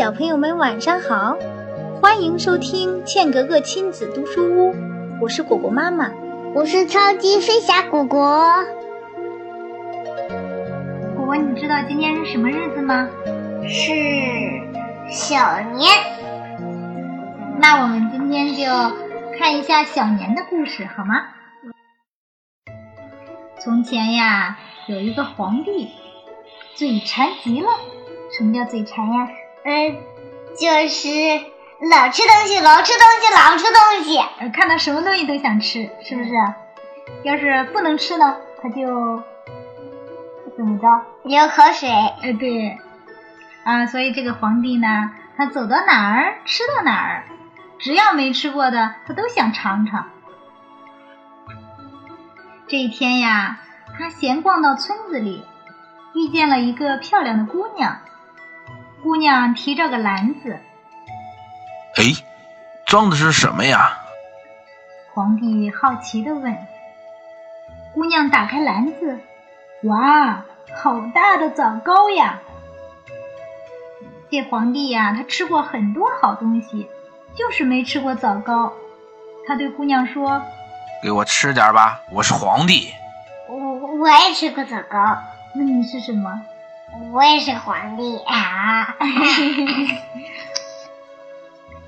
小朋友们晚上好，欢迎收听茜格格亲子读书屋，我是果果妈妈，我是超级飞侠果果。果果，你知道今天是什么日子吗？是小年。那我们今天就看一下小年的故事，好吗？从前呀，有一个皇帝，嘴馋极了。什么叫嘴馋呀？嗯，就是老吃东西，老吃东西，老吃东西。看到什么东西都想吃，是不是？要是不能吃呢，他就怎么着？流口水。哎，对。啊，所以这个皇帝呢，他走到哪儿吃到哪儿，只要没吃过的，他都想尝尝。这一天呀，他闲逛到村子里，遇见了一个漂亮的姑娘。姑娘提着个篮子，哎，装的是什么呀？皇帝好奇的问。姑娘打开篮子，哇，好大的枣糕呀！这皇帝呀，他吃过很多好东西，就是没吃过枣糕。他对姑娘说：“给我吃点吧，我是皇帝。”我我也吃过枣糕。那你是什么？我也是皇帝啊！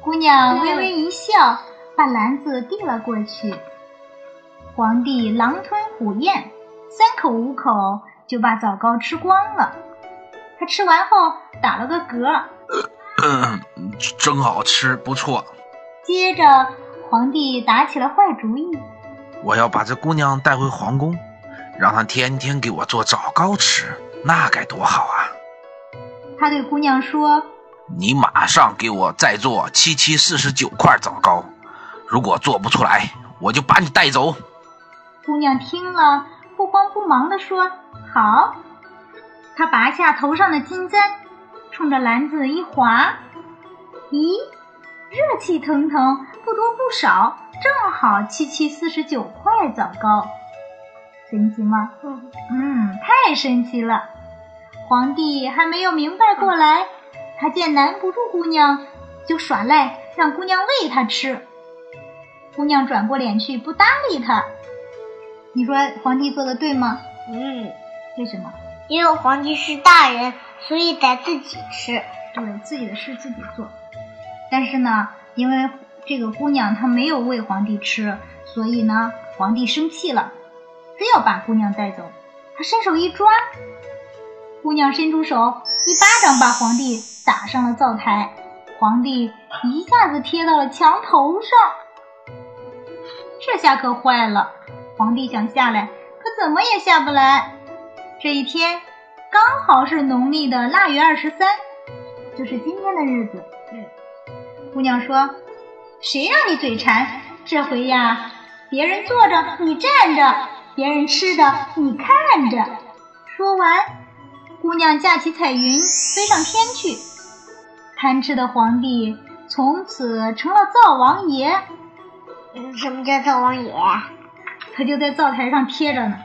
姑娘微微一笑，把篮子递了过去。皇帝狼吞虎咽，三口五口就把枣糕吃光了。他吃完后打了个嗝，嗯，真好吃，不错。接着，皇帝打起了坏主意：我要把这姑娘带回皇宫，让她天天给我做枣糕吃。那该多好啊！他对姑娘说：“你马上给我再做七七四十九块枣糕，如果做不出来，我就把你带走。”姑娘听了，不慌不忙地说：“好。”她拔下头上的金簪，冲着篮子一划，咦，热气腾腾，不多不少，正好七七四十九块枣糕。神奇吗？嗯嗯，太神奇了！皇帝还没有明白过来，他见难不住姑娘，就耍赖，让姑娘喂他吃。姑娘转过脸去，不搭理他。你说皇帝做的对吗？嗯。为什么？因为皇帝是大人，所以得自己吃。对，自己的事自己做。但是呢，因为这个姑娘她没有喂皇帝吃，所以呢，皇帝生气了。非要把姑娘带走，他伸手一抓，姑娘伸出手，一巴掌把皇帝打上了灶台，皇帝一下子贴到了墙头上。这下可坏了，皇帝想下来，可怎么也下不来。这一天刚好是农历的腊月二十三，就是今天的日子。姑娘说：“谁让你嘴馋？这回呀，别人坐着，你站着。”别人吃的，你看着。说完，姑娘架起彩云飞上天去。贪吃的皇帝从此成了灶王爷。什么叫灶王爷？他就在灶台上贴着呢。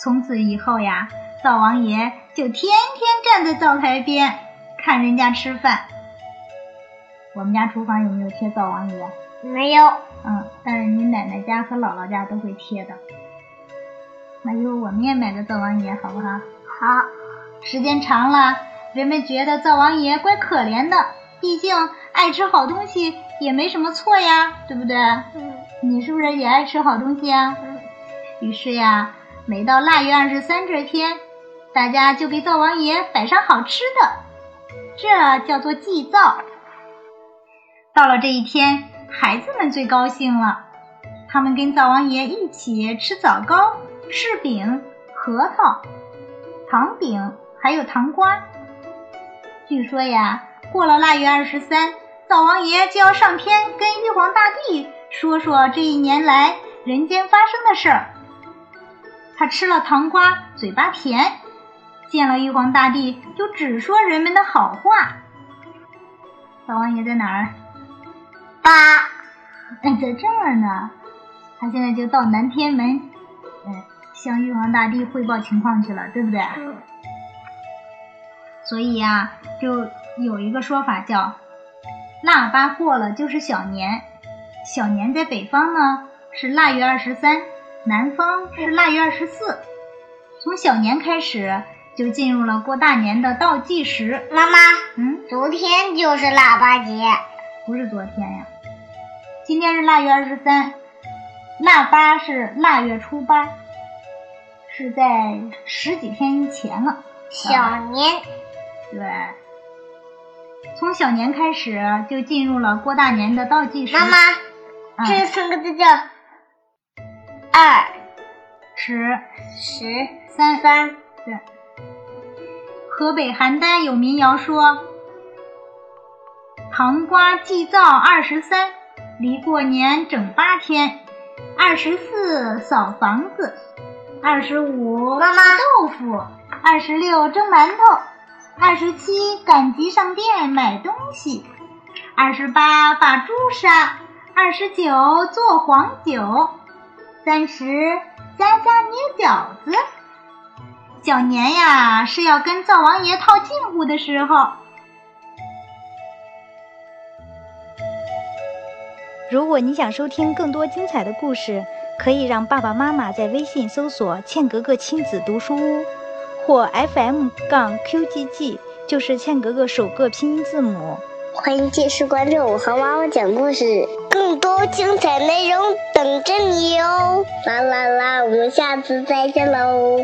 从此以后呀，灶王爷就天天站在灶台边看人家吃饭。我们家厨房有没有贴灶王爷？没有。嗯，但是你奶奶家和姥姥家都会贴的。那以后我们也买个灶王爷好不好？好。时间长了，人们觉得灶王爷怪可怜的，毕竟爱吃好东西也没什么错呀，对不对？嗯。你是不是也爱吃好东西啊？嗯。于是呀，每到腊月二十三这天，大家就给灶王爷摆上好吃的，这叫做祭灶。到了这一天，孩子们最高兴了，他们跟灶王爷一起吃枣糕。柿饼、核桃、糖饼，还有糖瓜。据说呀，过了腊月二十三，灶王爷就要上天跟玉皇大帝说说这一年来人间发生的事儿。他吃了糖瓜，嘴巴甜，见了玉皇大帝就只说人们的好话。灶王爷在哪儿？八，哎，在这儿呢。他现在就到南天门，嗯。向玉皇大帝汇报情况去了，对不对？嗯。所以呀，就有一个说法叫“腊八过了就是小年”，小年在北方呢是腊月二十三，南方是腊月二十四。从小年开始就进入了过大年的倒计时。妈妈，嗯，昨天就是腊八节，不是昨天呀，今天是腊月二十三，腊八是腊月初八，是在十几天以前了。小年。对，从小年开始就进入了过大年的倒计时。妈妈，嗯这三个字叫二十十三三。对。河北邯郸有民谣说：“糖瓜祭灶二十三，离过年整八天。二十四扫房子，二十五妈妈豆腐，二十六蒸馒头，二十七赶集上店买东西，二十八把猪杀，二十九做黄酒，三十家家捏饺子。小年呀，是要跟灶王爷套近乎的时候。如果你想收听更多精彩的故事，可以让爸爸妈妈在微信搜索“茜格格亲子读书屋”或 FM 杠 QGG，就是茜格格首个拼音字母。欢迎继续关注我和妈妈讲故事，更多精彩内容等着你哟！啦啦啦，我们下次再见喽！